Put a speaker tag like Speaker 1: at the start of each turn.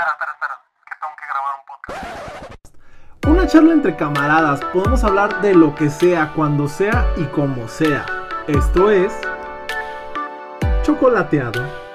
Speaker 1: espera, espera, espera, que tengo que grabar un podcast. Una charla entre camaradas, podemos hablar de lo que sea, cuando sea y como sea. Esto es Chocolateado.